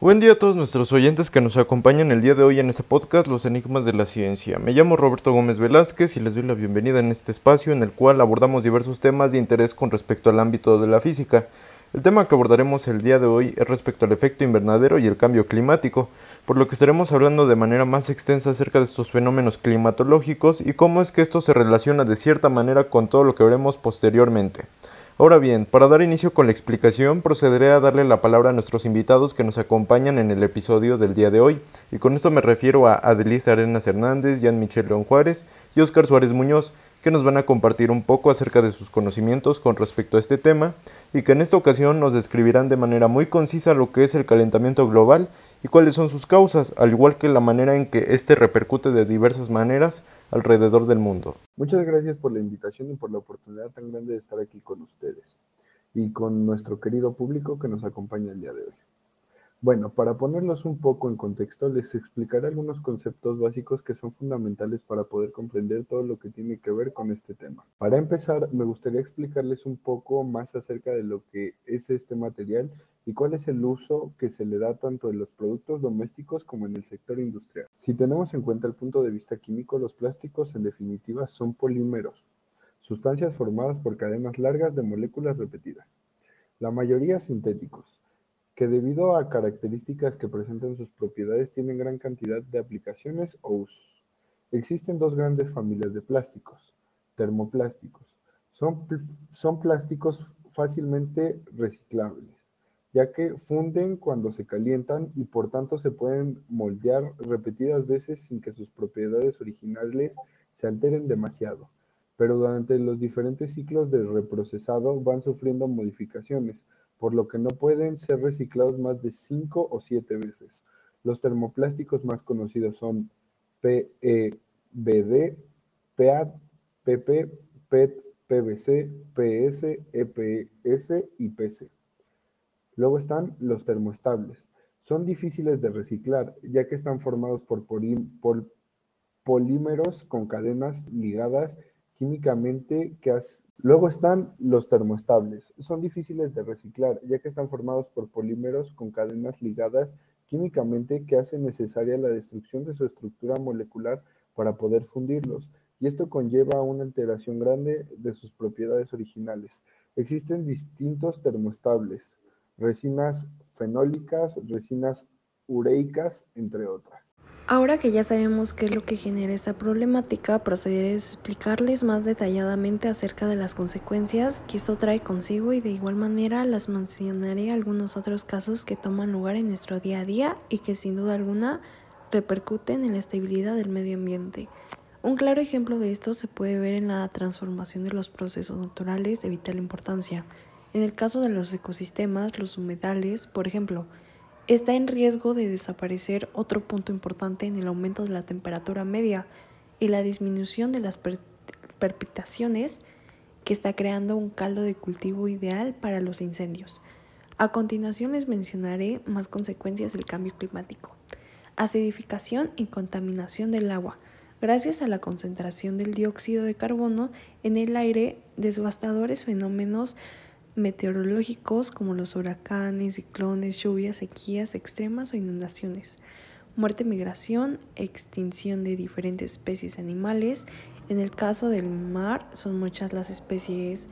Buen día a todos nuestros oyentes que nos acompañan el día de hoy en este podcast Los Enigmas de la Ciencia. Me llamo Roberto Gómez Velázquez y les doy la bienvenida en este espacio en el cual abordamos diversos temas de interés con respecto al ámbito de la física. El tema que abordaremos el día de hoy es respecto al efecto invernadero y el cambio climático, por lo que estaremos hablando de manera más extensa acerca de estos fenómenos climatológicos y cómo es que esto se relaciona de cierta manera con todo lo que veremos posteriormente. Ahora bien, para dar inicio con la explicación, procederé a darle la palabra a nuestros invitados que nos acompañan en el episodio del día de hoy, y con esto me refiero a Adelisa Arenas Hernández, Jan Michel León Juárez y Óscar Suárez Muñoz, que nos van a compartir un poco acerca de sus conocimientos con respecto a este tema y que en esta ocasión nos describirán de manera muy concisa lo que es el calentamiento global y cuáles son sus causas, al igual que la manera en que éste repercute de diversas maneras alrededor del mundo. Muchas gracias por la invitación y por la oportunidad tan grande de estar aquí con ustedes y con nuestro querido público que nos acompaña el día de hoy. Bueno, para ponerlos un poco en contexto, les explicaré algunos conceptos básicos que son fundamentales para poder comprender todo lo que tiene que ver con este tema. Para empezar, me gustaría explicarles un poco más acerca de lo que es este material y cuál es el uso que se le da tanto en los productos domésticos como en el sector industrial. Si tenemos en cuenta el punto de vista químico, los plásticos en definitiva son polímeros, sustancias formadas por cadenas largas de moléculas repetidas, la mayoría sintéticos que debido a características que presentan sus propiedades tienen gran cantidad de aplicaciones o usos. Existen dos grandes familias de plásticos, termoplásticos. Son, son plásticos fácilmente reciclables, ya que funden cuando se calientan y por tanto se pueden moldear repetidas veces sin que sus propiedades originales se alteren demasiado. Pero durante los diferentes ciclos de reprocesado van sufriendo modificaciones, por lo que no pueden ser reciclados más de 5 o 7 veces. Los termoplásticos más conocidos son PEBD, PEAD, PP, PET, PVC, PS, EPS y PC. Luego están los termoestables. Son difíciles de reciclar, ya que están formados por polímeros con cadenas ligadas químicamente que, Luego están los termoestables. Son difíciles de reciclar, ya que están formados por polímeros con cadenas ligadas químicamente que hacen necesaria la destrucción de su estructura molecular para poder fundirlos, y esto conlleva una alteración grande de sus propiedades originales. Existen distintos termoestables, resinas fenólicas, resinas ureicas, entre otras. Ahora que ya sabemos qué es lo que genera esta problemática, procederé a explicarles más detalladamente acerca de las consecuencias que esto trae consigo y de igual manera las mencionaré algunos otros casos que toman lugar en nuestro día a día y que sin duda alguna repercuten en la estabilidad del medio ambiente. Un claro ejemplo de esto se puede ver en la transformación de los procesos naturales de vital importancia. En el caso de los ecosistemas, los humedales, por ejemplo, está en riesgo de desaparecer otro punto importante en el aumento de la temperatura media y la disminución de las precipitaciones que está creando un caldo de cultivo ideal para los incendios. A continuación les mencionaré más consecuencias del cambio climático. Acidificación y contaminación del agua. Gracias a la concentración del dióxido de carbono en el aire, devastadores fenómenos meteorológicos como los huracanes, ciclones, lluvias, sequías extremas o inundaciones, muerte, migración, extinción de diferentes especies animales. En el caso del mar, son muchas las especies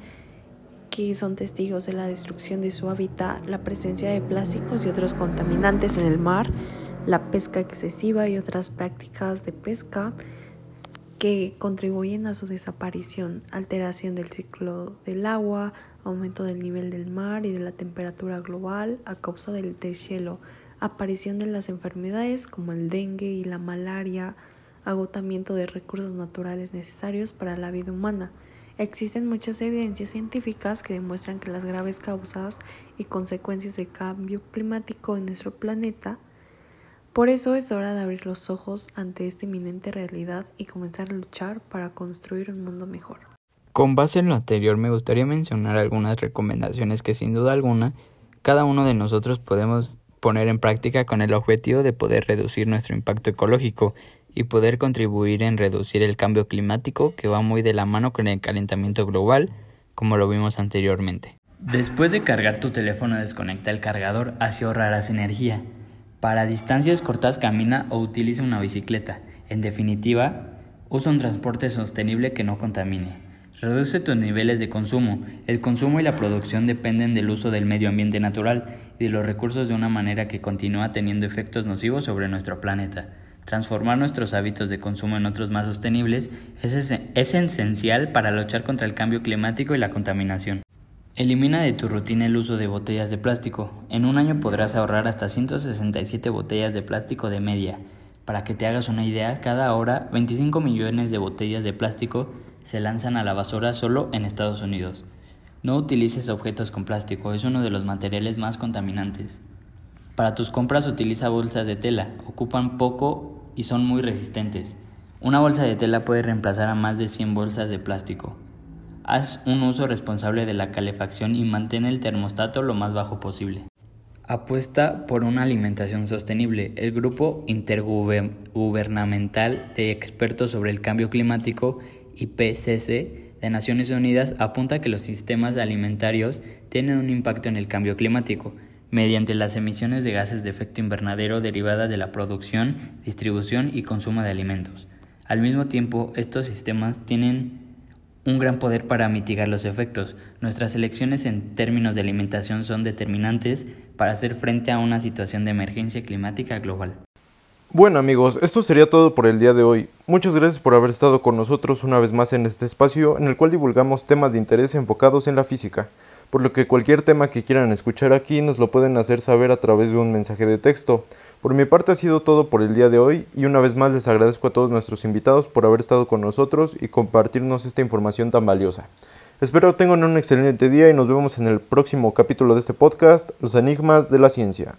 que son testigos de la destrucción de su hábitat, la presencia de plásticos y otros contaminantes en el mar, la pesca excesiva y otras prácticas de pesca que contribuyen a su desaparición, alteración del ciclo del agua, aumento del nivel del mar y de la temperatura global a causa del deshielo, aparición de las enfermedades como el dengue y la malaria, agotamiento de recursos naturales necesarios para la vida humana. Existen muchas evidencias científicas que demuestran que las graves causas y consecuencias del cambio climático en nuestro planeta por eso es hora de abrir los ojos ante esta inminente realidad y comenzar a luchar para construir un mundo mejor. Con base en lo anterior me gustaría mencionar algunas recomendaciones que sin duda alguna cada uno de nosotros podemos poner en práctica con el objetivo de poder reducir nuestro impacto ecológico y poder contribuir en reducir el cambio climático que va muy de la mano con el calentamiento global, como lo vimos anteriormente. Después de cargar tu teléfono desconecta el cargador, así ahorrarás energía. Para distancias cortas camina o utiliza una bicicleta. En definitiva, usa un transporte sostenible que no contamine. Reduce tus niveles de consumo. El consumo y la producción dependen del uso del medio ambiente natural y de los recursos de una manera que continúa teniendo efectos nocivos sobre nuestro planeta. Transformar nuestros hábitos de consumo en otros más sostenibles es, es esencial para luchar contra el cambio climático y la contaminación. Elimina de tu rutina el uso de botellas de plástico. En un año podrás ahorrar hasta 167 botellas de plástico de media. Para que te hagas una idea, cada hora 25 millones de botellas de plástico se lanzan a la basura solo en Estados Unidos. No utilices objetos con plástico, es uno de los materiales más contaminantes. Para tus compras utiliza bolsas de tela, ocupan poco y son muy resistentes. Una bolsa de tela puede reemplazar a más de 100 bolsas de plástico. Haz un uso responsable de la calefacción y mantén el termostato lo más bajo posible. Apuesta por una alimentación sostenible. El Grupo Intergubernamental de Expertos sobre el Cambio Climático IPCC de Naciones Unidas apunta que los sistemas alimentarios tienen un impacto en el cambio climático mediante las emisiones de gases de efecto invernadero derivadas de la producción, distribución y consumo de alimentos. Al mismo tiempo, estos sistemas tienen un gran poder para mitigar los efectos. Nuestras elecciones en términos de alimentación son determinantes para hacer frente a una situación de emergencia climática global. Bueno amigos, esto sería todo por el día de hoy. Muchas gracias por haber estado con nosotros una vez más en este espacio en el cual divulgamos temas de interés enfocados en la física, por lo que cualquier tema que quieran escuchar aquí nos lo pueden hacer saber a través de un mensaje de texto. Por mi parte ha sido todo por el día de hoy y una vez más les agradezco a todos nuestros invitados por haber estado con nosotros y compartirnos esta información tan valiosa. Espero tengan un excelente día y nos vemos en el próximo capítulo de este podcast, Los Enigmas de la Ciencia.